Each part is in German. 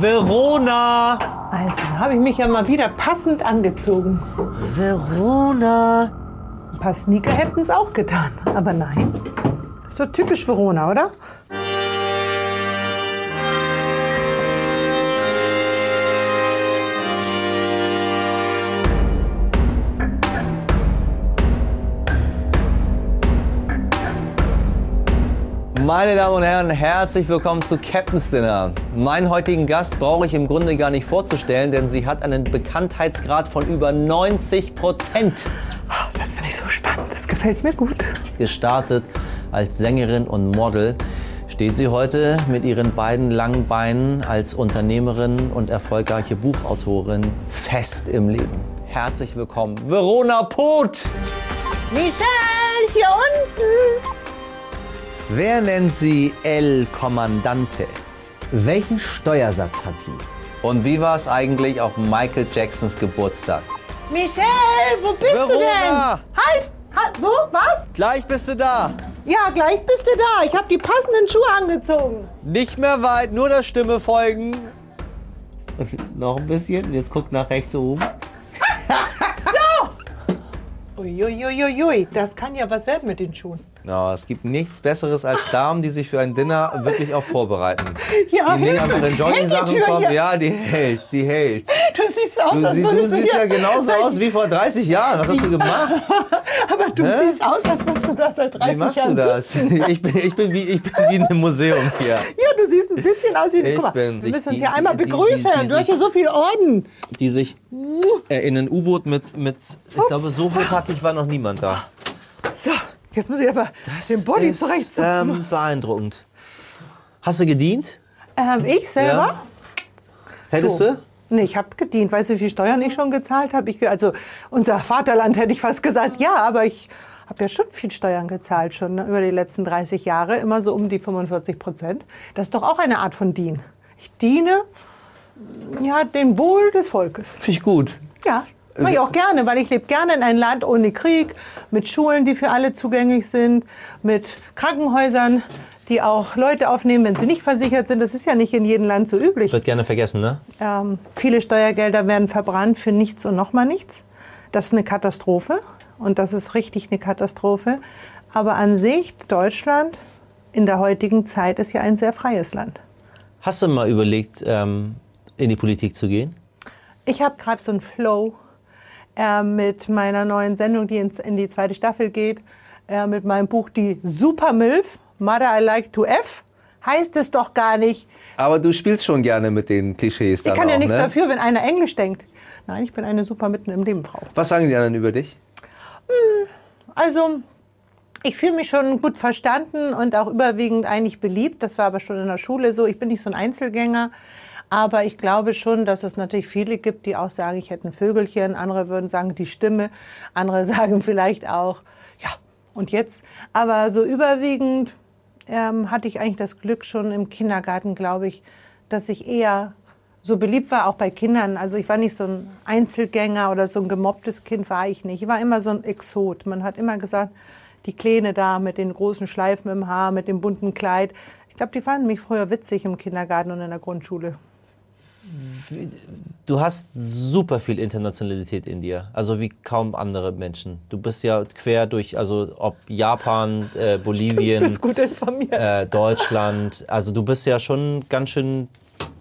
Verona! Also, da habe ich mich ja mal wieder passend angezogen. Verona! Ein paar Sneaker hätten es auch getan, aber nein. So typisch Verona, oder? Meine Damen und Herren, herzlich willkommen zu Captain's Dinner. Meinen heutigen Gast brauche ich im Grunde gar nicht vorzustellen, denn sie hat einen Bekanntheitsgrad von über 90 Prozent. Das finde ich so spannend. Das gefällt mir gut. Gestartet als Sängerin und Model steht sie heute mit ihren beiden langen Beinen als Unternehmerin und erfolgreiche Buchautorin fest im Leben. Herzlich willkommen, Verona Poth! Michelle, hier unten. Wer nennt sie El Comandante? Welchen Steuersatz hat sie? Und wie war es eigentlich auf Michael Jacksons Geburtstag? Michelle, wo bist du denn? Verona! Halt, halt, wo, was? Gleich bist du da. Ja, gleich bist du da. Ich habe die passenden Schuhe angezogen. Nicht mehr weit, nur der Stimme folgen. Noch ein bisschen. Jetzt guck nach rechts oben. Uiuiuiui, das kann ja was werden mit den Schuhen. Ja, es gibt nichts Besseres als Damen, die sich für ein Dinner wirklich auch vorbereiten. Ja, Die nehmen einfach in Jogging-Sachen kommen. Ja, die hält, die hält. Du siehst aus, Du, als du du siehst ja genauso aus wie vor 30 Jahren. Was hast du gemacht? Aber du Hä? siehst aus, als würdest du da seit 30 Wie machst Jahren du das? Ich bin, ich bin, wie, ich bin wie in einem Museum hier. Ja, du siehst ein bisschen aus wie ein Ich Guck mal, bin- Wir müssen uns ja einmal die- begrüßen. die- du hast ja so viel Orden. Die sich äh, in ein U-Boot mit, mit, ich glaube, so hochhackig war noch niemand da. So, jetzt muss ich aber den Body ist zurechtzupfen. ähm, beeindruckend. Hast du gedient? Ähm, ich selber? Ja. Hättest du? Nee, ich habe gedient. Weißt du, wie viel Steuern ich schon gezahlt habe? Ich, also unser Vaterland hätte ich fast gesagt, ja, aber ich habe ja schon viel Steuern gezahlt, schon ne, über die letzten 30 Jahre, immer so um die 45 Prozent. Das ist doch auch eine Art von Dien. Ich diene ja, dem Wohl des Volkes. Finde ich gut. Ja, mache ich auch gerne, weil ich lebe gerne in einem Land ohne Krieg, mit Schulen, die für alle zugänglich sind, mit Krankenhäusern, die auch Leute aufnehmen, wenn sie nicht versichert sind. Das ist ja nicht in jedem Land so üblich. Wird gerne vergessen, ne? Ähm, viele Steuergelder werden verbrannt für nichts und nochmal nichts. Das ist eine Katastrophe und das ist richtig eine Katastrophe. Aber an sich, Deutschland in der heutigen Zeit ist ja ein sehr freies Land. Hast du mal überlegt, ähm, in die Politik zu gehen? Ich habe gerade so einen Flow äh, mit meiner neuen Sendung, die ins, in die zweite Staffel geht, äh, mit meinem Buch Die Super Milf, Mother I Like to F. Heißt es doch gar nicht. Aber du spielst schon gerne mit den Klischees Ich kann ja auch, nichts ne? dafür, wenn einer Englisch denkt. Nein, ich bin eine super mitten im Leben Frau. Was sagen die anderen über dich? Also, ich fühle mich schon gut verstanden und auch überwiegend eigentlich beliebt. Das war aber schon in der Schule so. Ich bin nicht so ein Einzelgänger. Aber ich glaube schon, dass es natürlich viele gibt, die auch sagen, ich hätte ein Vögelchen. Andere würden sagen, die Stimme. Andere sagen vielleicht auch, ja, und jetzt. Aber so überwiegend ähm, hatte ich eigentlich das Glück schon im Kindergarten, glaube ich, dass ich eher so beliebt war, auch bei Kindern. Also ich war nicht so ein Einzelgänger oder so ein gemobbtes Kind war ich nicht. Ich war immer so ein Exot. Man hat immer gesagt, die Kleine da mit den großen Schleifen im Haar, mit dem bunten Kleid. Ich glaube, die fanden mich früher witzig im Kindergarten und in der Grundschule. Du hast super viel Internationalität in dir, also wie kaum andere Menschen. Du bist ja quer durch, also ob Japan, äh, Bolivien, informiert. äh, Deutschland. Also du bist ja schon ganz schön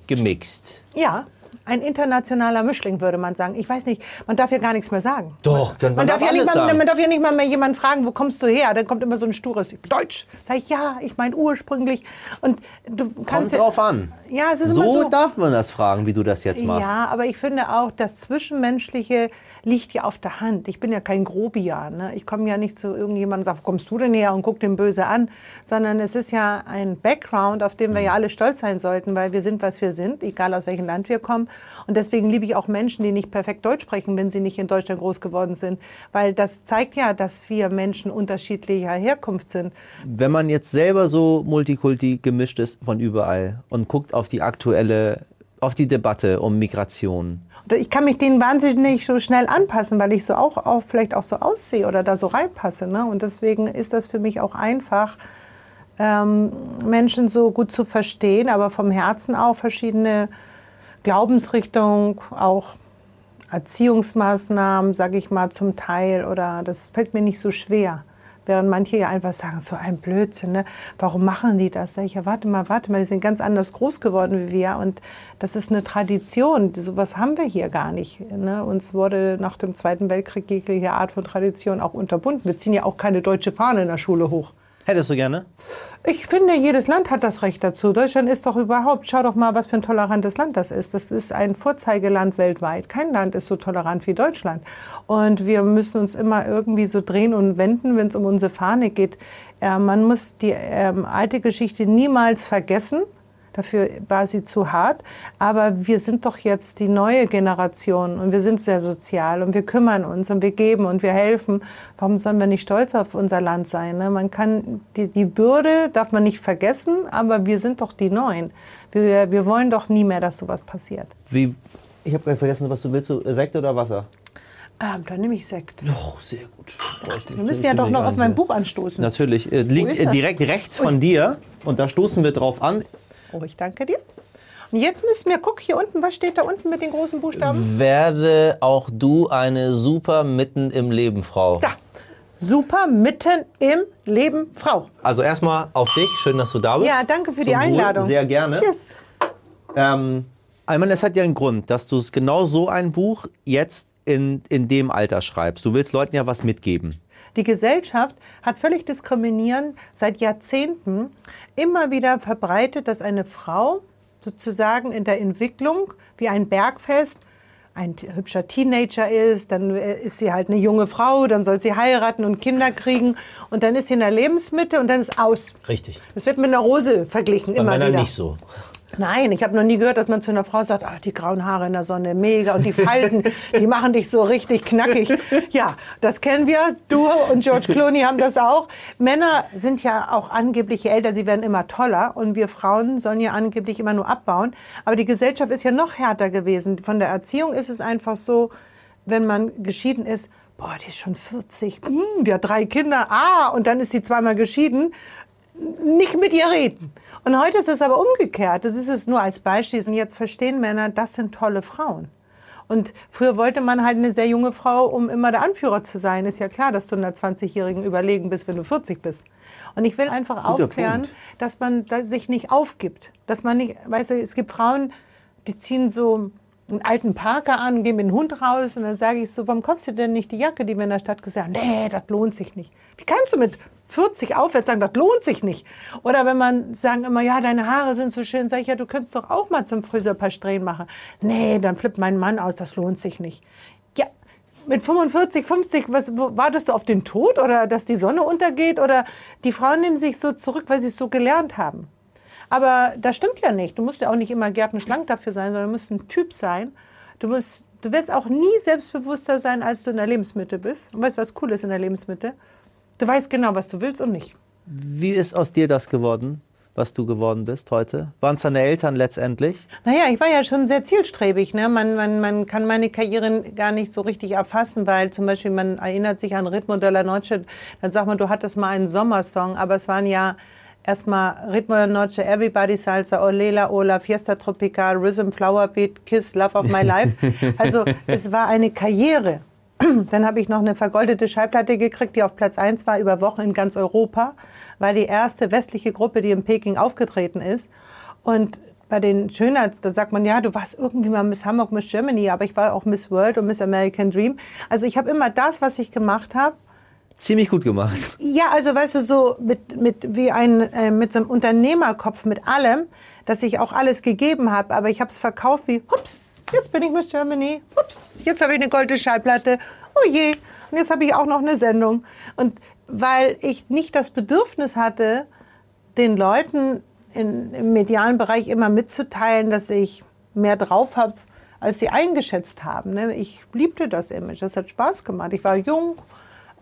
gemixt. Ja, ein internationaler Mischling, würde man sagen. Ich weiß nicht, man darf ja gar nichts mehr sagen. Doch, man, Man darf, ja nicht mal, sagen. man darf ja nicht mal mehr jemanden fragen, wo kommst du her? Dann kommt immer so ein stures Deutsch. Sag ich, ja, ich meine ursprünglich. Und du Kommt kannst ja, drauf an. Ja, es ist So, so. darf man das fragen, wie du das jetzt machst. Ja, aber ich finde auch, das Zwischenmenschliche liegt ja auf der Hand. Ich bin ja kein Grobian. Ne? Ich komme ja nicht zu irgendjemandem und sage, kommst du denn her und guck den böse an, sondern es ist ja ein Background, auf den wir ja alle stolz sein sollten, weil wir sind, was wir sind, egal aus welchem Land wir kommen. Und deswegen liebe ich auch Menschen, die nicht perfekt Deutsch sprechen, wenn sie nicht in Deutschland groß geworden sind, weil das zeigt ja, dass wir Menschen unterschiedlicher Herkunft sind. Wenn man jetzt selber so multikulti gemischt ist von überall und guckt auf die aktuelle, auf die Debatte um Migration. Ich kann mich denen wahnsinnig so schnell anpassen, weil ich so auch, auch vielleicht auch so aussehe oder da so reinpasse. Ne? Und deswegen ist das für mich auch einfach, ähm, Menschen so gut zu verstehen, aber vom Herzen auch verschiedene Glaubensrichtung, auch Erziehungsmaßnahmen, sage ich mal, zum Teil. Oder das fällt mir nicht so schwer. Während manche ja einfach sagen, so ein Blödsinn, ne? warum machen die das? Sag ich, ja, warte mal, warte mal, die sind ganz anders groß geworden wie wir und das ist eine Tradition, sowas haben wir hier gar nicht. Ne? Uns wurde nach dem Zweiten Weltkrieg jegliche Art von Tradition auch unterbunden. Wir ziehen ja auch keine deutsche Fahne in der Schule hoch. Hättest du gerne? Ich finde, jedes Land hat das Recht dazu. Deutschland ist doch überhaupt, schau doch mal, was für ein tolerantes Land das ist. Das ist ein Vorzeigeland weltweit. Kein Land ist so tolerant wie Deutschland. Und wir müssen uns immer irgendwie so drehen und wenden, wenn es um unsere Fahne geht. Äh, man muss die ähm, alte Geschichte niemals vergessen. Dafür war sie zu hart. Aber wir sind doch jetzt die neue Generation und wir sind sehr sozial und wir kümmern uns und wir geben und wir helfen. Warum sollen wir nicht stolz auf unser Land sein? Ne? Man kann die, die Bürde darf man nicht vergessen, aber wir sind doch die Neuen. Wir, wir wollen doch nie mehr, dass sowas passiert. Wie, ich habe vergessen, was du willst. Sekt oder Wasser? Ähm, dann nehme ich Sekt. Oh, sehr gut. Wir müssen ja doch noch auf mein Buch anstoßen. Natürlich. Äh, liegt direkt rechts von dir und da stoßen wir drauf an. Oh, ich danke dir. Und jetzt müssen wir, guck hier unten, was steht da unten mit den großen Buchstaben? Werde auch du eine super mitten im Leben Frau. Da. Super mitten im Leben Frau. Also erstmal auf dich, schön, dass du da bist. Ja, danke für die Zum Wohl. Einladung. Sehr gerne. Tschüss. Ähm, ich meine, es hat ja einen Grund, dass du genau so ein Buch jetzt in, in dem Alter schreibst. Du willst Leuten ja was mitgeben. Die Gesellschaft hat völlig diskriminierend seit Jahrzehnten immer wieder verbreitet, dass eine Frau sozusagen in der Entwicklung wie ein Bergfest ein hübscher Teenager ist, dann äh, ist sie halt eine junge Frau, dann soll sie heiraten und Kinder kriegen und dann ist sie in der Lebensmitte und dann ist aus. Richtig. Es wird mit einer Rose verglichen Bei immer Männern wieder. nicht so. Nein, ich habe noch nie gehört, dass man zu einer Frau sagt, ah, die grauen Haare in der Sonne, mega. Und die Falten, die machen dich so richtig knackig. Ja, das kennen wir. Du und George Clooney haben das auch. Männer sind ja auch angeblich älter, sie werden immer toller. Und wir Frauen sollen ja angeblich immer nur abbauen. Aber die Gesellschaft ist ja noch härter gewesen. Von der Erziehung ist es einfach so, wenn man geschieden ist, boah, die ist schon 40, hm, die hat drei Kinder, ah, und dann ist sie zweimal geschieden nicht mit ihr reden. Und heute ist es aber umgekehrt. Das ist es nur als Beispiel. Und jetzt verstehen Männer, das sind tolle Frauen. Und früher wollte man halt eine sehr junge Frau, um immer der Anführer zu sein. Ist ja klar, dass du einer 20-Jährigen überlegen bist, wenn du 40 bist. Und ich will einfach Guter aufklären, Punkt. dass man sich nicht aufgibt. Dass man nicht, weißt du, es gibt Frauen, die ziehen so einen alten Parker an gehen mit dem Hund raus. Und dann sage ich so, warum kaufst du denn nicht die Jacke, die wir in der Stadt gesagt haben? Nee, das lohnt sich nicht. Wie kannst du mit 40 aufwärts sagen, das lohnt sich nicht? Oder wenn man sagen immer, ja, deine Haare sind so schön, sage ich, ja, du könntest doch auch mal zum Friseur ein paar Strähnen machen. Nee, dann flippt mein Mann aus, das lohnt sich nicht. Ja, mit 45, 50, was, wartest du auf den Tod oder dass die Sonne untergeht? Oder die Frauen nehmen sich so zurück, weil sie es so gelernt haben. Aber das stimmt ja nicht. Du musst ja auch nicht immer gärtenschlank dafür sein, sondern du musst ein Typ sein. Du, musst, du wirst auch nie selbstbewusster sein, als du in der Lebensmitte bist. Und weißt du, was cool ist in der Lebensmitte? Du weißt genau, was du willst und nicht. Wie ist aus dir das geworden, was du geworden bist heute? Waren es deine Eltern letztendlich? Naja, ich war ja schon sehr zielstrebig. Ne? Man, man, man kann meine Karriere gar nicht so richtig erfassen, weil zum Beispiel man erinnert sich an Ritmo de la Noche, dann sagt man, du hattest mal einen Sommersong, aber es waren ja erstmal Ritmo de la Noche, Everybody Salsa, Olela, Ola, Fiesta Tropical, Rhythm, Flower Beat, Kiss, Love of My Life. Also es war eine Karriere. Dann habe ich noch eine vergoldete Schallplatte gekriegt, die auf Platz 1 war über Wochen in ganz Europa. War die erste westliche Gruppe, die in Peking aufgetreten ist. Und bei den Schönheits, da sagt man, ja, du warst irgendwie mal Miss Hamburg, Miss Germany, aber ich war auch Miss World und Miss American Dream. Also ich habe immer das, was ich gemacht habe, Ziemlich gut gemacht. ja, also weißt du, so mit, mit wie ein äh, mit so einem Unternehmerkopf mit allem, dass ich auch alles gegeben habe, aber ich habe es verkauft wie, hups, jetzt bin ich Miss Germany, hups, jetzt habe ich eine goldene Schallplatte, oh je, und jetzt habe ich auch noch eine Sendung. Und weil ich nicht das Bedürfnis hatte, den Leuten in, im medialen Bereich immer mitzuteilen, dass ich mehr drauf habe, als sie eingeschätzt haben. Ne? Ich liebte das Image, das hat Spaß gemacht. Ich war jung,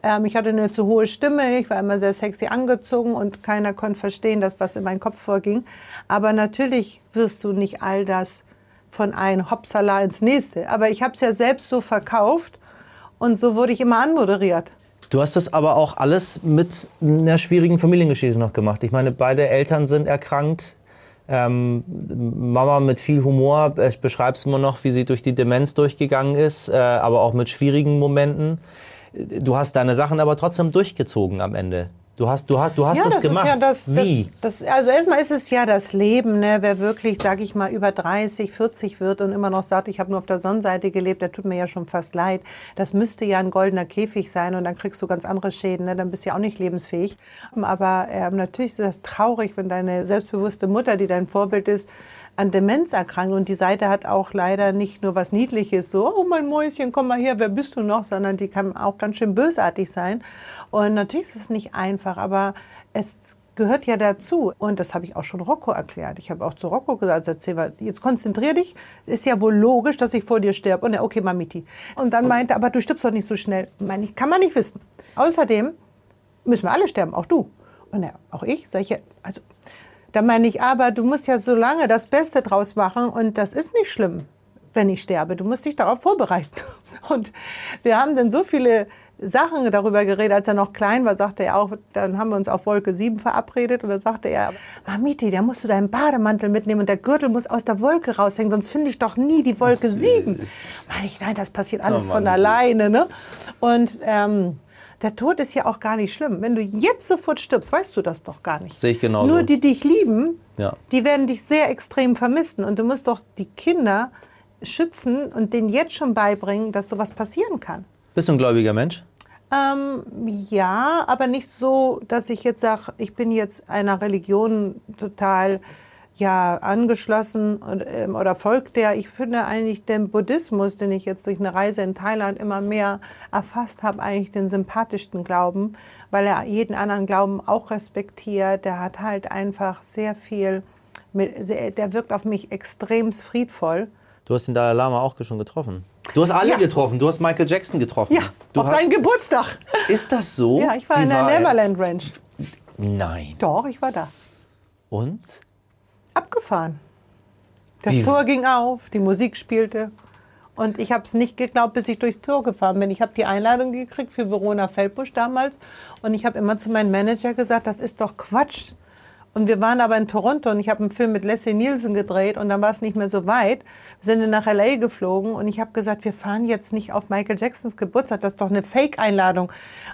ähm, ich hatte eine zu hohe Stimme, ich war immer sehr sexy angezogen und keiner konnte verstehen, das, was in meinem Kopf vorging. Aber natürlich wirst du nicht all das von einem Hopsala ins nächste. Aber ich habe es ja selbst so verkauft und so wurde ich immer anmoderiert. Du hast das aber auch alles mit einer schwierigen Familiengeschichte noch gemacht. Ich meine, beide Eltern sind erkrankt. Ähm, Mama mit viel Humor, äh, beschreibst du immer noch, wie sie durch die Demenz durchgegangen ist, äh, aber auch mit schwierigen Momenten. Du hast deine Sachen aber trotzdem durchgezogen am Ende. Du hast, du hast, du hast ja, das, das gemacht. Ist ja das, Wie? Das, also erstmal ist es ja das Leben, ne? wer wirklich, sage ich mal, über 30, 40 wird und immer noch sagt, ich habe nur auf der Sonnenseite gelebt, der tut mir ja schon fast leid. Das müsste ja ein goldener Käfig sein und dann kriegst du ganz andere Schäden, ne? dann bist du ja auch nicht lebensfähig. Aber äh, natürlich ist das traurig, wenn deine selbstbewusste Mutter, die dein Vorbild ist, an Demenz erkrankt. Und die Seite hat auch leider nicht nur was Niedliches, so, oh mein Mäuschen, komm mal her, wer bist du noch, sondern die kann auch ganz schön bösartig sein. Und natürlich ist es nicht einfach, aber es gehört ja dazu. Und das habe ich auch schon Rocco erklärt. Ich habe auch zu Rocco gesagt, also erzähl mal, jetzt konzentrier dich. Ist ja wohl logisch, dass ich vor dir sterbe. Und er, okay, Mamiti. Und dann meinte, aber du stirbst doch nicht so schnell. Meine ich, kann man nicht wissen. Außerdem müssen wir alle sterben, auch du. Und er, auch ich, sage ich, also da meine ich, aber du musst ja so lange das Beste draus machen und das ist nicht schlimm, wenn ich sterbe. Du musst dich darauf vorbereiten. Und wir haben dann so viele Sachen darüber geredet. Als er noch klein war, sagte er auch, dann haben wir uns auf Wolke 7 verabredet und dann sagte er, Mamiti, da musst du deinen Bademantel mitnehmen und der Gürtel muss aus der Wolke raushängen, sonst finde ich doch nie die Wolke 7. Meine ich, nein, das passiert alles oh Mann, von alleine. Ne? Und ähm, der Tod ist ja auch gar nicht schlimm. Wenn du jetzt sofort stirbst, weißt du das doch gar nicht. Sehe ich genauso. Nur die dich lieben, ja. die werden dich sehr extrem vermissen. Und du musst doch die Kinder schützen und denen jetzt schon beibringen, dass sowas passieren kann. Bist du ein gläubiger Mensch? Ähm, ja, aber nicht so, dass ich jetzt sage, ich bin jetzt einer Religion total ja angeschlossen ähm, oder folgt der. Ich finde eigentlich den Buddhismus, den ich jetzt durch eine Reise in Thailand immer mehr erfasst habe, eigentlich den sympathischsten Glauben, weil er jeden anderen Glauben auch respektiert. Der hat halt einfach sehr viel, der wirkt auf mich extrem friedvoll. Du hast den Dalai Lama auch schon getroffen. Du hast alle ja. getroffen. Du hast Michael Jackson getroffen. Ja, du auf seinen Geburtstag. Ist das so? Ja, ich war Wie in der war Neverland Ranch. Nein. Doch, ich war da. Und? Abgefahren. Das Wie? Tor ging auf, die Musik spielte. Und ich habe es nicht geglaubt, bis ich durchs Tor gefahren bin. Ich habe die Einladung gekriegt für Verona Feldbusch damals. Und ich habe immer zu meinem Manager gesagt, das ist doch Quatsch. Und wir waren aber in Toronto und ich habe einen Film mit Leslie Nielsen gedreht und dann war es nicht mehr so weit. Wir sind nach LA geflogen und ich habe gesagt, wir fahren jetzt nicht auf Michael Jacksons Geburtstag, das ist doch eine Fake-Einladung.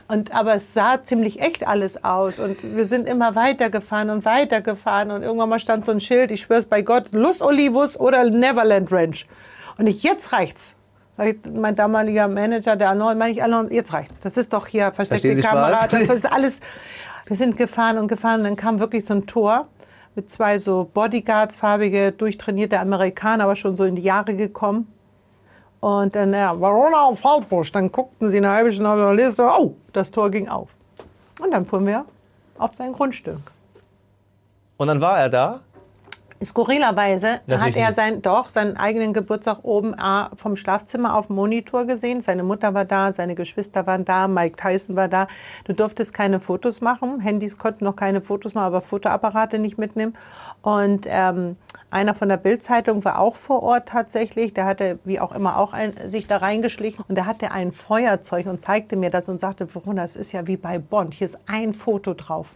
Und aber es sah ziemlich echt alles aus und wir sind immer weitergefahren und weitergefahren und irgendwann mal stand so ein Schild, ich schwör's bei Gott, Los Olivos oder Neverland Ranch. Und ich, jetzt reicht's. Mein damaliger Manager, der Arnold, meine ich, Arnold, jetzt reicht's. Das ist doch hier versteckte Kamera, das ist alles. Wir sind gefahren und gefahren und dann kam wirklich so ein Tor mit zwei so Bodyguards, farbige, durchtrainierte Amerikaner, aber schon so in die Jahre gekommen. Und dann, ja, Verona auf Feldbusch. Dann guckten sie eine halbe Stunde der Liste, oh, das Tor ging auf. Und dann fuhren wir auf sein Grundstück. Und dann war er da? Skurrilerweise hat er sein, doch seinen eigenen Geburtstag oben vom Schlafzimmer auf dem Monitor gesehen. Seine Mutter war da, seine Geschwister waren da, Mike Tyson war da. Du durftest keine Fotos machen. Handys konnten noch keine Fotos machen, aber Fotoapparate nicht mitnehmen. Und ähm, einer von der Bildzeitung war auch vor Ort tatsächlich. Der hatte, wie auch immer, auch ein, sich da reingeschlichen. Und da hatte ein Feuerzeug und zeigte mir das und sagte, Verona, das ist ja wie bei Bond. Hier ist ein Foto drauf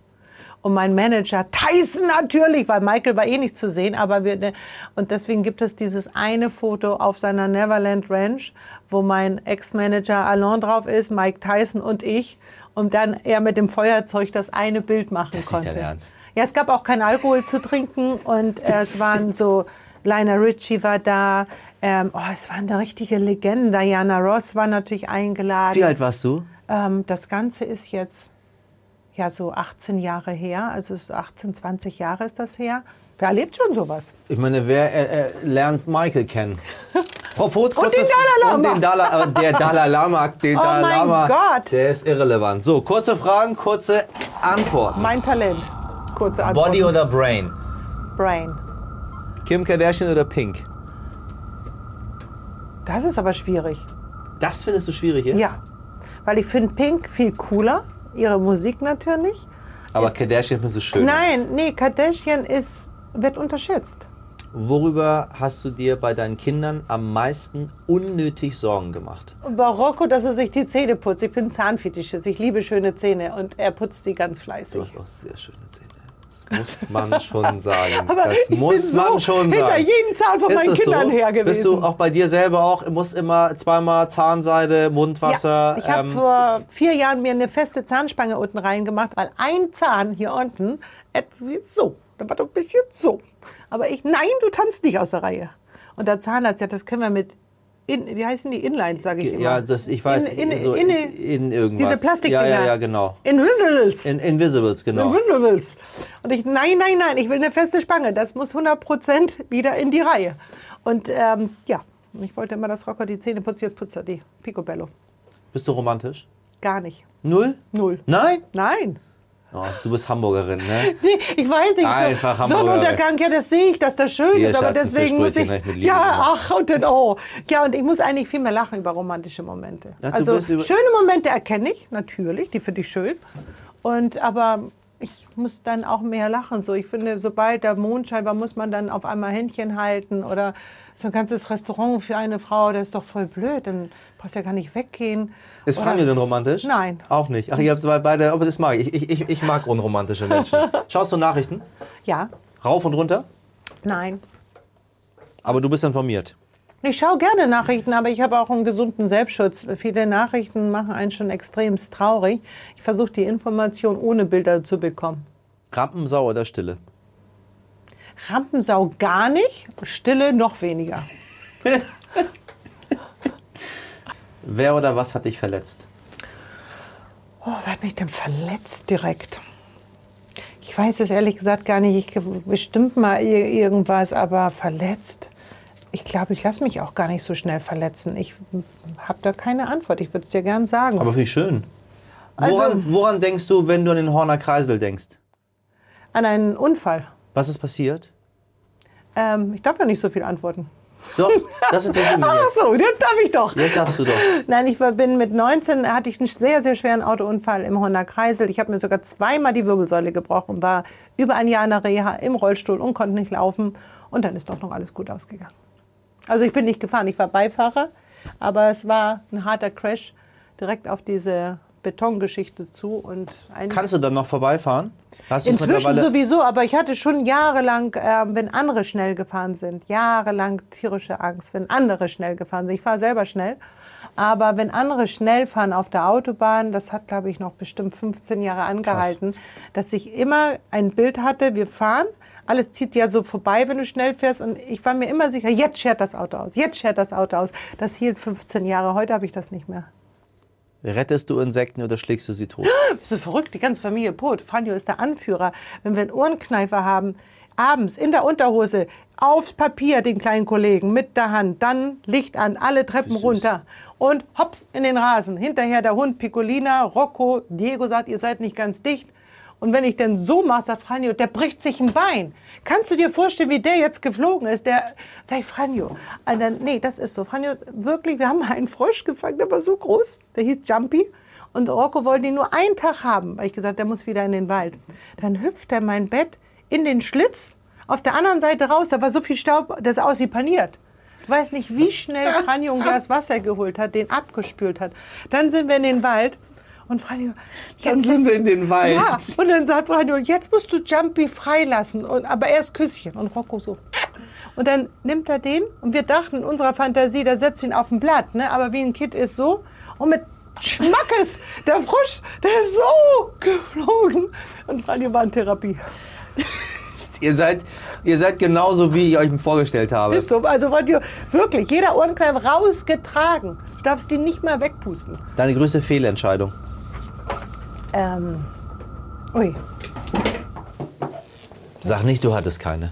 und mein Manager Tyson natürlich, weil Michael war eh nicht zu sehen, aber wir ne, und deswegen gibt es dieses eine Foto auf seiner Neverland Ranch, wo mein Ex-Manager Alain drauf ist, Mike Tyson und ich und dann er mit dem Feuerzeug das eine Bild machen das konnte. Das ist ja Ernst. Ja, es gab auch kein Alkohol zu trinken und äh, es waren so Lionel Richie war da. Ähm, oh, es war eine richtige Legende. Diana Ross war natürlich eingeladen. Wie alt warst du? Ähm, das Ganze ist jetzt ja so 18 Jahre her, also 18, 20 Jahre ist das her. Wer erlebt schon sowas? Ich meine, wer äh, äh, lernt Michael kennen? Frau Poth, und den Dalai Lama. Und den Dalai, äh, der Dalai Lama, den oh Dalai Lama, Gott. der ist irrelevant. So, kurze Fragen, kurze Antworten. Mein Talent. Kurze Antworten. Body oder Brain? Brain. Kim Kardashian oder Pink? Das ist aber schwierig. Das findest du schwierig jetzt? Ja, weil ich finde Pink viel cooler ihre Musik natürlich. Aber Kardashian findest du schön? Nein, nee, Kardashian ist, wird unterschätzt. Worüber hast du dir bei deinen Kindern am meisten unnötig Sorgen gemacht? Bei Rocco, dass er sich die Zähne putzt. Ich bin Zahnfetischist. Ich liebe schöne Zähne und er putzt sie ganz fleißig. Du hast auch sehr schöne Zähne. Das muss man schon sagen. Aber das ich muss bin man so schon hinter sagen. jedem Zahn von Ist meinen Kindern so? her gewesen. Bist du auch bei dir selber auch, musst immer zweimal Zahnseide, Mundwasser. Ja, ich habe ähm, vor vier Jahren mir eine feste Zahnspange unten reingemacht, weil ein Zahn hier unten etwa so, da war doch ein bisschen so. Aber ich, nein, du tanzt nicht aus der Reihe. Und der Zahnarzt sagt, das können wir mit, in, wie heißen die Inlines, sage ich immer. ja, das, ich weiß, In, in, so in, in, irgendwas. diese Plastikdinger. Ja, ja, ja, genau. Invisibles. In Invisibles, genau. Invisibles. Und ich, nein, nein, nein, ich will eine feste Spange. Das muss 100% wieder in die Reihe. Und ähm, ja, ich wollte immer, dass Rocker die Zähne putzt, jetzt putzt er die. Picobello. Bist du romantisch? Gar nicht. Null? Null. Nein? Nein. Oh, du bist Hamburgerin, ne? Nee, ich weiß nicht. Einfach so. Sonnenuntergang, ja, das sehe ich, dass das schön Hier, ist, aber Schatz, deswegen muss ich. Liebe Ja, ach und dann oh. Ja, und ich muss eigentlich viel mehr lachen über romantische Momente. Ach, also schöne Momente erkenne ich natürlich, die finde ich schön. Und aber ich muss dann auch mehr lachen. So, ich finde, sobald der Mond scheint, muss man dann auf einmal Händchen halten oder so ein ganzes Restaurant für eine Frau, das ist doch voll blöd. Dann brauchst du ja gar nicht weggehen. Ist Franjo denn romantisch? Nein. Auch nicht. Ach, ihr habt beide, aber das mag ich. Ich, ich, ich mag unromantische Menschen. Schaust du Nachrichten? Ja, Rauf und runter? nein. Aber du bist informiert. Ich schaue gerne Nachrichten, aber ich habe auch einen gesunden Selbstschutz. Viele Nachrichten machen einen schon extremst traurig. Ich versuche die Information ohne Bilder zu bekommen. Rampensau oder Stille? Rampensau gar nicht, Stille noch weniger. Wer oder was hat dich verletzt? Oh, wer hat mich denn verletzt direkt? Ich weiß es ehrlich gesagt gar nicht. Ich bestimmt mal ir- irgendwas, aber verletzt. Ich glaube, ich lasse mich auch gar nicht so schnell verletzen. Ich habe da keine Antwort. Ich würde es dir gern sagen. Aber wie schön. Also- Woran, woran denkst du, wenn du an den Horner Kreisel denkst? An einen Unfall. Was ist passiert? Ähm, ich darf ja nicht so viel antworten. Doch, das interessiert mich Ach so, jetzt darf ich doch. Jetzt darfst du doch. Nein, ich war- bin mit 19, hatte ich einen sehr, sehr schweren Autounfall im Honda Kreisel. Ich habe mir sogar zweimal die Wirbelsäule gebrochen, war über ein Jahr in der Reha im Rollstuhl und konnte nicht laufen. Und dann ist doch noch alles gut ausgegangen. Also ich bin nicht gefahren, ich war Beifahrer, aber es war ein harter Crash direkt auf diese Betongeschichte zu. Und Kannst du dann noch vorbeifahren? Hast Inzwischen sowieso, aber ich hatte schon jahrelang, ähm, wenn andere schnell gefahren sind, jahrelang tierische Angst, wenn andere schnell gefahren sind. Ich fahre selber schnell, aber wenn andere schnell fahren auf der Autobahn, das hat, glaube ich, noch bestimmt 15 Jahre angehalten, dass ich immer ein Bild hatte, wir fahren, alles zieht ja so vorbei, wenn du schnell fährst und ich war mir immer sicher, jetzt schert das Auto aus, jetzt schert das Auto aus. Das hielt 15 Jahre, heute habe ich das nicht mehr. Rettest du Insekten oder schlägst du sie tot? Bist du verrückt? Die ganze Familie Pot. Franjo ist der Anführer. Wenn wir einen Ohrenkneifer haben, abends in der Unterhose, aufs Papier den kleinen Kollegen mit der Hand, dann Licht an, alle Treppen runter und hops in den Rasen. Hinterher der Hund Piccolina, Rocco, Diego sagt, ihr seid nicht ganz dicht. Und wenn ich denn so mache, sagt Franjo, der bricht sich ein Bein. Kannst du dir vorstellen, wie der jetzt geflogen ist? Der, sag ich, Franjo. Dann, nee, das ist so. Franjo, wirklich, wir haben einen Frosch gefangen, der war so groß, der hieß Jumpy. Und Rocco wollte ihn nur einen Tag haben, weil ich gesagt, der muss wieder in den Wald. Dann hüpft er mein Bett in den Schlitz, auf der anderen Seite raus, da war so viel Staub, das aus wie paniert. Du weißt nicht, wie schnell Franjo ein Glas Wasser geholt hat, den abgespült hat. Dann sind wir in den Wald und Franjo, Dann sind wir in den Wald. Ja, und dann sagt Franjo, jetzt musst du Jumpy freilassen, und, aber erst Küsschen. Und Rocco so. Und dann nimmt er den und wir dachten in unserer Fantasie, der setzt ihn auf ein Blatt, ne? aber wie ein Kind ist so. Und mit Schmackes, der Frosch, der ist so geflogen. Und Franjo war in Therapie. Ihr seid, ihr seid genauso, wie ich euch vorgestellt habe. Ist so. Also Franjo, wirklich, jeder Ohrenkleid rausgetragen. Du darfst ihn nicht mehr wegpusten. Deine größte Fehlentscheidung. Ähm, ui. Sag nicht, du hattest keine.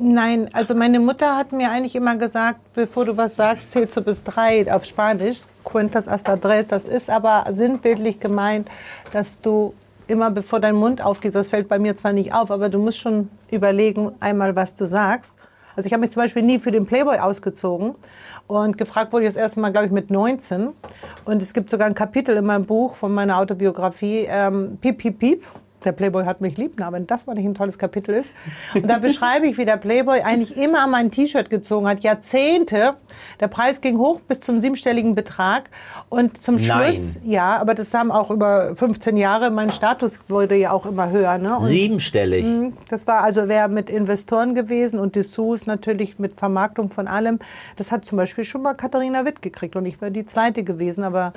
Nein, also meine Mutter hat mir eigentlich immer gesagt, bevor du was sagst, zählst du bis drei auf Spanisch. Cuentas hasta tres. Das ist aber sinnbildlich gemeint, dass du immer bevor dein Mund aufgeht, das fällt bei mir zwar nicht auf, aber du musst schon überlegen einmal, was du sagst. Also ich habe mich zum Beispiel nie für den Playboy ausgezogen und gefragt wurde ich das erste Mal, glaube ich, mit 19. Und es gibt sogar ein Kapitel in meinem Buch von meiner Autobiografie, ähm, Piep, Piep, Piep. Der Playboy hat mich lieb, wenn das mal nicht ein tolles Kapitel ist. Und da beschreibe ich, wie der Playboy eigentlich immer mein T-Shirt gezogen hat, Jahrzehnte. Der Preis ging hoch bis zum siebenstelligen Betrag. Und zum Nein. Schluss, ja, aber das haben auch über 15 Jahre, mein Status wurde ja auch immer höher. Ne? Und Siebenstellig. das war also wer mit Investoren gewesen und Dessous natürlich mit Vermarktung von allem. Das hat zum Beispiel schon mal Katharina Witt gekriegt und ich wäre die zweite gewesen, aber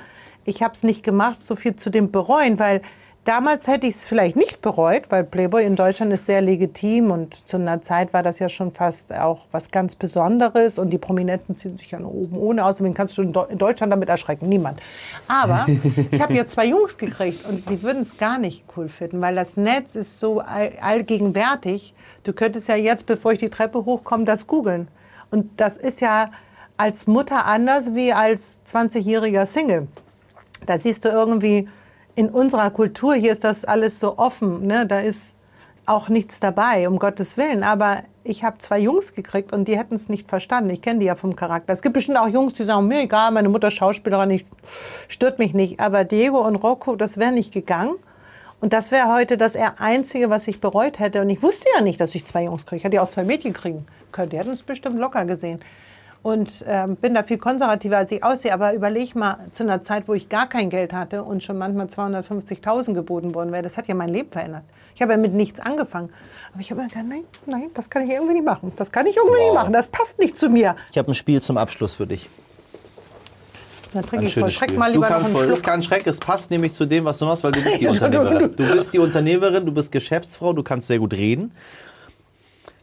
ich habe es nicht gemacht, so viel zu dem bereuen, weil damals hätte ich es vielleicht nicht bereut, weil Playboy in Deutschland ist sehr legitim und zu einer Zeit war das ja schon fast auch was ganz Besonderes und die Prominenten ziehen sich ja nur oben ohne aus. Wen kannst du in Deu- in Deutschland damit erschrecken? Niemand. Aber ich habe jetzt zwei Jungs gekriegt und die würden es gar nicht cool finden, weil das Netz ist so all, allgegenwärtig. Du könntest ja jetzt, bevor ich die Treppe hochkomme, das googeln. Und das ist ja als Mutter anders wie als 20-jähriger Single. Da siehst du irgendwie in unserer Kultur, hier ist das alles so offen, ne? da ist auch nichts dabei, um Gottes Willen. Aber ich habe zwei Jungs gekriegt und die hätten es nicht verstanden. Ich kenne die ja vom Charakter. Es gibt bestimmt auch Jungs, die sagen, mir egal, meine Mutter Schauspielerin, ich, stört mich nicht. Aber Diego und Rocco, das wäre nicht gegangen. Und das wäre heute das Einzige, was ich bereut hätte. Und ich wusste ja nicht, dass ich zwei Jungs kriege. Ich hätte ja auch zwei Mädchen kriegen können. Die hätten es bestimmt locker gesehen. Und ähm, bin da viel konservativer, als ich aussehe. Aber überleg mal, zu einer Zeit, wo ich gar kein Geld hatte und schon manchmal 250.000 geboten worden wäre, das hat ja mein Leben verändert. Ich habe ja mit nichts angefangen. Aber ich habe mir gedacht, nein, nein, das kann ich irgendwie nicht machen. Das kann ich irgendwie Wow. nicht machen. Das passt nicht zu mir. Ich habe ein Spiel zum Abschluss für dich. Dann trinke ich voll. Schreck Spiel. mal Du lieber noch kannst voll. Das ist kein Schreck. Es passt nämlich zu dem, was du machst, weil du bist die du- Unternehmerin. Du bist die Unternehmerin, du bist Geschäftsfrau, du kannst sehr gut reden.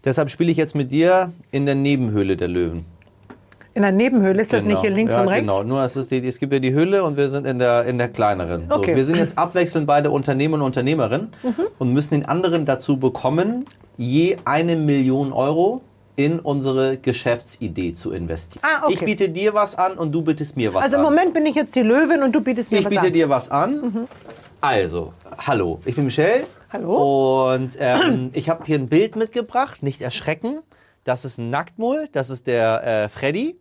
Deshalb spiele ich jetzt mit dir in der Nebenhöhle der Löwen. In der Nebenhöhle ist das nicht hier links ja, und rechts? Genau, nur es, die, es gibt ja die Hülle und wir sind in der, in der kleineren. So, Okay. Wir sind jetzt abwechselnd beide Unternehmer und Unternehmerin Mhm. und müssen den anderen dazu bekommen, je eine Million Euro in unsere Geschäftsidee zu investieren. Ah, okay. Ich biete dir was an und du bietest mir was Also im an. Moment bin ich jetzt die Löwin und du bietest mir Ich was biete an. dir was an. Also, hallo, ich bin Michelle. Hallo. Und ähm, ich habe hier ein Bild mitgebracht, nicht erschrecken. Das ist ein Nacktmull, das ist der äh, Freddy.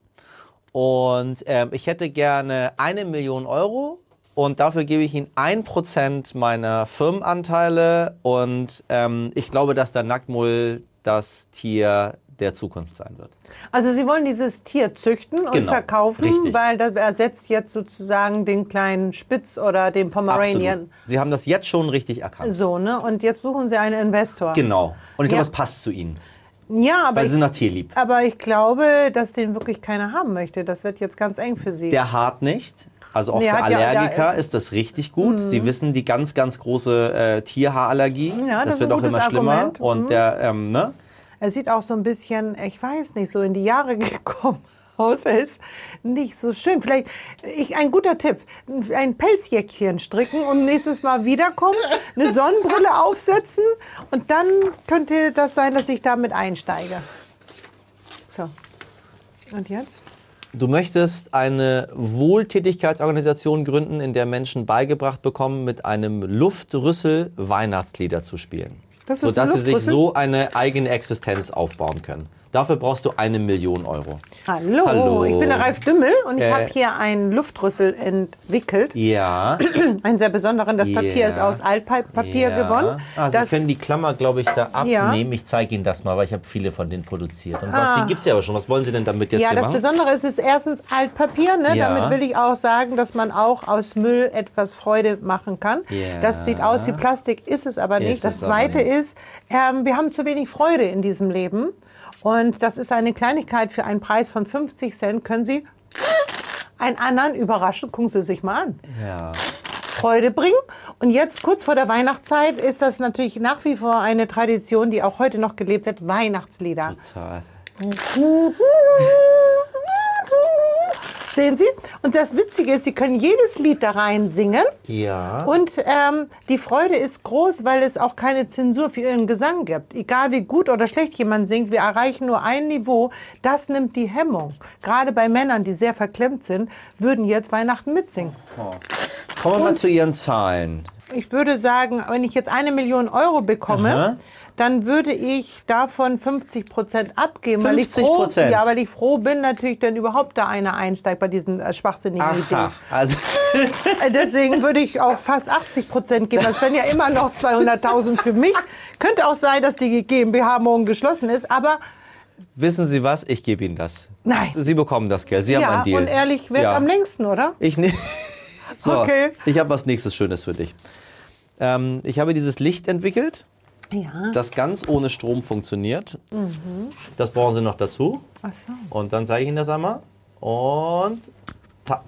Und ähm, ich hätte gerne eine Million Euro und dafür gebe ich Ihnen ein Prozent meiner Firmenanteile. Und ähm, ich glaube, dass der Nacktmull das Tier der Zukunft sein wird. Also Sie wollen dieses Tier züchten und Genau, verkaufen, richtig. weil das ersetzt jetzt sozusagen den kleinen Spitz oder den Pomeranian. Absolut. Sie haben das jetzt schon richtig erkannt. So, ne? Und jetzt suchen Sie einen Investor. Genau. Und ich glaube, Ja. es passt zu Ihnen, Ja, aber weil Sie ich, nach Tierlieb. aber ich glaube, dass den wirklich keiner haben möchte. Das wird jetzt ganz eng für Sie. Der hart nicht. Also auch Nee, für hat ja- Allergiker ja, ist das richtig gut. Sie wissen die ganz, ganz große äh, Tierhaarallergie. Ja, das ist wird auch immer schlimmer. Argument. Mhm. Und der, ähm, ne? Er sieht auch so ein bisschen, ich weiß nicht, so in die Jahre gekommen aus. Ist nicht so schön. Vielleicht ich, ein guter Tipp: ein Pelzjäckchen stricken und nächstes Mal wiederkommen, eine Sonnenbrille aufsetzen und dann könnte das sein, dass ich damit einsteige. So. Und jetzt? Du möchtest eine Wohltätigkeitsorganisation gründen, in der Menschen beigebracht bekommen, mit einem Luftrüssel Weihnachtslieder zu spielen. Das sodass sie sich so eine eigene Existenz aufbauen können. Dafür brauchst du eine Million Euro. Hallo, Hallo. ich bin der Ralf Dümmel und ich Äh. habe hier einen Luftrüssel entwickelt. Ja. Einen sehr besonderen. Das Papier Ja. ist aus Altpapier ja. gewonnen. Ah, Sie das, können die Klammer, glaube ich, da Ja. abnehmen. Ich zeige Ihnen das mal, weil ich habe viele von denen produziert. Und was, die gibt es ja aber schon. Was wollen Sie denn damit jetzt ja, hier das machen? Besondere ist, es ist erstens Altpapier. Ne? Ja. Damit will ich auch sagen, dass man auch aus Müll etwas Freude machen kann. Ja. Das sieht aus wie Plastik, ist es aber nicht. Ist das Zweite nicht. ist, ähm, wir haben zu wenig Freude in diesem Leben. Und das ist eine Kleinigkeit für einen Preis von 50 Cent. Können Sie einen anderen überraschen? Gucken Sie sich mal an. ja. Freude bringen. Und jetzt kurz vor der Weihnachtszeit ist das natürlich nach wie vor eine Tradition, die auch heute noch gelebt wird. Weihnachtslieder. Total. Sehen Sie? Und das Witzige ist, Sie können jedes Lied da rein singen. Ja. Und ähm, die Freude ist groß, weil es auch keine Zensur für Ihren Gesang gibt. Egal wie gut oder schlecht jemand singt, wir erreichen nur ein Niveau. Das nimmt die Hemmung. Gerade bei Männern, die sehr verklemmt sind, würden jetzt Weihnachten mitsingen. Kommen wir mal zu Ihren Zahlen. Ich würde sagen, wenn ich jetzt eine Million Euro bekomme, Aha. dann würde ich davon 50 Prozent abgeben. weil ich 50 froh? Ja, weil ich froh bin natürlich, wenn überhaupt da einer einsteigt bei diesen äh, schwachsinnigen Aha, Ideen. also Äh, Deswegen würde ich auch fast 80 Prozent geben. Das wären ja immer noch 200.000 für mich. Könnte auch sein, dass die GmbH morgen geschlossen ist, aber wissen Sie was? Ich gebe Ihnen das. Nein. Sie bekommen das Geld. Sie haben ja, einen Deal. und ehrlich, wer Ja. am längsten, oder? Ich ne so, Okay. ich habe was nächstes Schönes für dich. Ähm, ich habe dieses Licht entwickelt, Ja. das ganz ohne Strom funktioniert. Mhm. Das brauchen Sie noch dazu. Ach so. Und dann zeige ich Ihnen das einmal. Und ta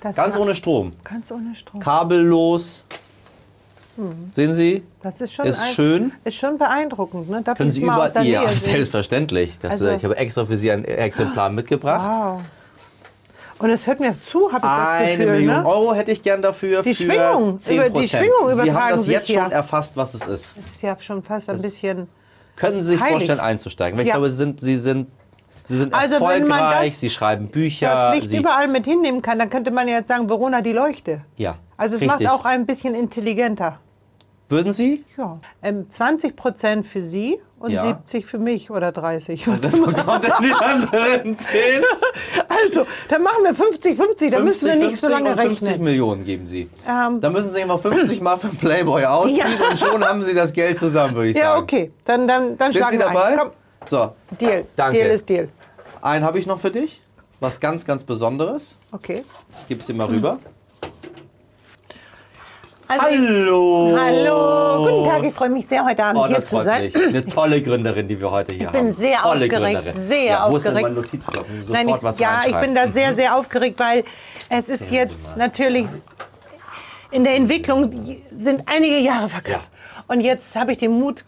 Das ganz ohne Strom. Ganz ohne Strom. Kabellos. Sehen Sie? Das ist schon, Ist schön. Ist schon beeindruckend. Ne? Darf Können Sie über ja, Nähe selbstverständlich. Das, Also- ich habe extra für Sie ein Exemplar mitgebracht. Wow. Und es hört mir zu, habe ich das Eine Gefühl. Million ne? Euro hätte ich gern dafür Die für Schwingung, 10 über die Schwingung Sie haben übertragen das jetzt hier. schon erfasst, was es ist. Das ist ja schon fast ein bisschen. Können Sie sich Heilig. vorstellen, einzusteigen? Weil ich Ja. glaube, Sie sind, Sie sind, Sie sind Also, wenn man erfolgreich, das- Sie schreiben Bücher. das Licht Sie, überall mit hinnehmen kann, dann könnte man ja jetzt sagen, Verona die Leuchte. ja, Also es richtig. macht auch ein bisschen intelligenter. Würden Sie? Ja. Ähm, 20 Prozent für Sie und Ja. 70% für mich oder 30. Dann bekommt er die anderen 10. Also, dann machen wir 50, 50, da müssen wir 50, nicht so lange und 50 rechnen. Millionen geben Sie. Ähm, Dann müssen Sie immer 50 Mal für Playboy ausziehen Ja. und schon haben Sie das Geld zusammen, würde ich ja, sagen. okay, dann, dann, dann Sind schlagen Sie dabei? Komm, So, Deal. Danke. Deal ist Deal. einen habe ich noch für dich. Was ganz, ganz Besonderes. Okay. Ich gebe es dir mal rüber. Also, Hallo! Hallo, guten Tag, ich freue mich sehr, heute Abend Oh, hier zu sein. mich. Eine tolle Gründerin, die wir heute hier Ich haben. bin sehr tolle aufgeregt, Gründerin. sehr ja, Wo ist denn aufgeregt. ich Nein, ich, ja, ich bin da sehr, sehr aufgeregt, weil es ist jetzt natürlich in der Entwicklung sind einige Jahre vergangen. Und jetzt habe ich den Mut,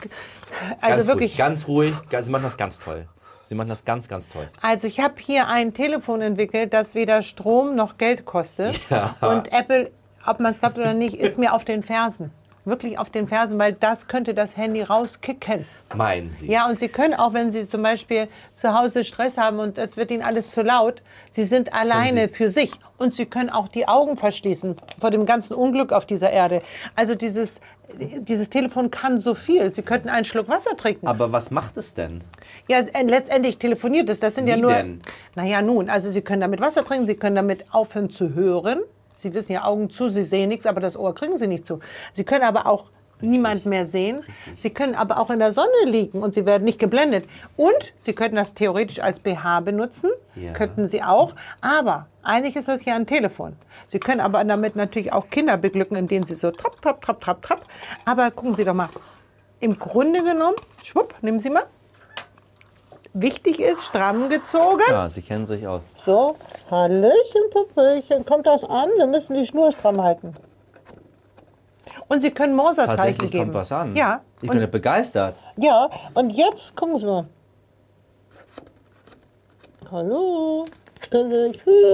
also ganz wirklich, ruhig, ganz ruhig. Sie machen das ganz toll. Sie machen das ganz, ganz toll. also ich habe hier ein Telefon entwickelt, das weder Strom noch Geld kostet. Ja. Und Apple, ob man es glaubt oder nicht, ist mir auf den Fersen. Wirklich auf den Fersen, weil das könnte das Handy rauskicken. Meinen Sie? Ja, und Sie können auch, wenn Sie zum Beispiel zu Hause Stress haben und es wird Ihnen alles zu laut, Sie sind alleine Sie- für sich. Und Sie können auch die Augen verschließen vor dem ganzen Unglück auf dieser Erde. Also dieses, dieses Telefon kann so viel. Sie könnten einen Schluck Wasser trinken. Aber was macht es denn? Ja, äh, letztendlich telefoniert es. Das sind ja Wie nur. denn? Naja, nun, also Sie können damit Wasser trinken, Sie können damit aufhören zu hören. Sie wissen ja Augen zu, Sie sehen nichts, aber das Ohr kriegen Sie nicht zu. Sie können aber auch niemand mehr sehen. Sie können aber auch in der Sonne liegen und Sie werden nicht geblendet. Und Sie könnten das theoretisch als BH benutzen, Ja. könnten Sie auch. Aber eigentlich ist das ja ein Telefon. Sie können aber damit natürlich auch Kinder beglücken, indem Sie so trapp, trapp, trapp, trapp, trapp. Aber gucken Sie doch mal. Im Grunde genommen, schwupp, nehmen Sie mal. Wichtig ist, stramm gezogen. Ja, Sie kennen sich aus. So, Hallöchen, Puppelchen. Kommt das an? Wir müssen die Schnur stramm halten. Und Sie können Morserzeichen Tatsächlich geben. kommt was an. Ja. Ich bin ja begeistert. ja, und jetzt gucken Sie mal. Hallo.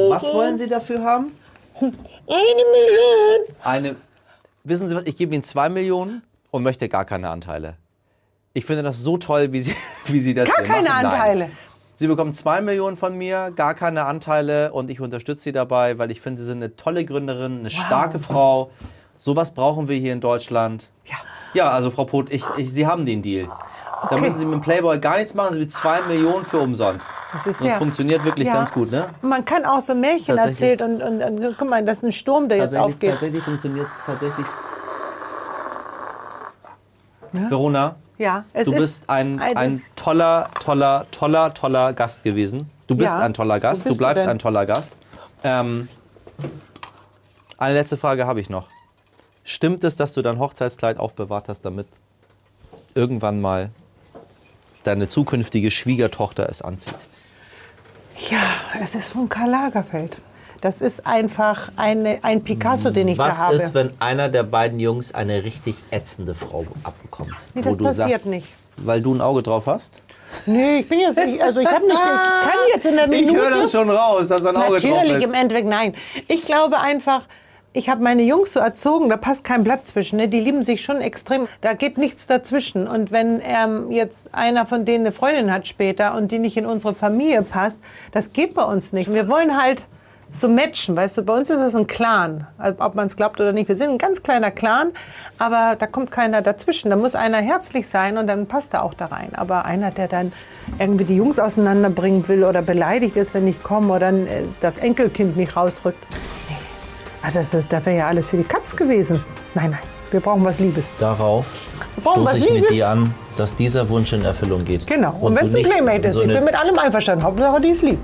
Was wollen Sie dafür haben? Eine Million. Eine. Wissen Sie was? Ich gebe Ihnen zwei Millionen und möchte gar keine Anteile. Ich finde das so toll, wie Sie, wie Sie das Gar hier keine machen. Anteile. Sie bekommen zwei Millionen von mir, gar keine Anteile und ich unterstütze Sie dabei, weil ich finde, Sie sind eine tolle Gründerin, eine starke Frau. Sowas brauchen wir hier in Deutschland. Ja. Ja, also Frau Poth, ich, ich, Sie haben den Deal. Da müssen Sie mit dem Playboy gar nichts machen, Sie mit zwei Millionen für umsonst. Das ist und das ja- funktioniert wirklich Ja. ganz gut, ne? Man kann auch so Märchen erzählen und, und, und guck mal, das ist ein Sturm, der jetzt aufgeht. tatsächlich funktioniert tatsächlich. Verona, Ja, es du ist bist ein, ein- ein toller, toller, toller, toller Gast gewesen. Du bist Ja, ein toller Gast, du du bleibst denn? ein toller Gast. Ähm, eine letzte Frage habe ich noch. Stimmt es, dass du dein Hochzeitskleid aufbewahrt hast, damit irgendwann mal deine zukünftige Schwiegertochter es anzieht? Ja, es ist von Karl Lagerfeld. Das ist einfach eine, ein Picasso, den ich Was da habe. ist, wenn einer der beiden Jungs eine richtig ätzende Frau abbekommt? Nee, das passiert nicht. Weil du ein Auge drauf hast? Nee, ich bin jetzt nicht, also ich habe nicht, ich kann jetzt in der Ich Minute. höre das schon raus, dass ein Auge drauf Natürlich, ist. im Endeffekt nein. Ich glaube einfach, ich habe meine Jungs so erzogen, da passt kein Blatt zwischen. Ne? Die lieben sich schon extrem. Da geht nichts dazwischen. Und wenn ähm, jetzt einer von denen eine Freundin hat später und die nicht in unsere Familie passt, das geht bei uns nicht. Wir wollen halt so matchen, weißt du, bei uns ist es ein Clan, ob man es glaubt oder nicht. Wir sind ein ganz kleiner Clan, aber da kommt keiner dazwischen. Da muss einer herzlich sein und dann passt er auch da rein. Aber einer, der dann irgendwie die Jungs auseinanderbringen will oder beleidigt ist, wenn ich komme oder äh, das Enkelkind nicht rausrückt. Nee. Also das, das, das wäre ja alles für die Katz gewesen. Nein, nein, wir brauchen was Liebes. Darauf stoße ich mit dir an, dass dieser Wunsch in Erfüllung geht. Genau. Und, du wenn es ein Playmate ist, so ich bin mit allem einverstanden. Hauptsache, die ist lieb.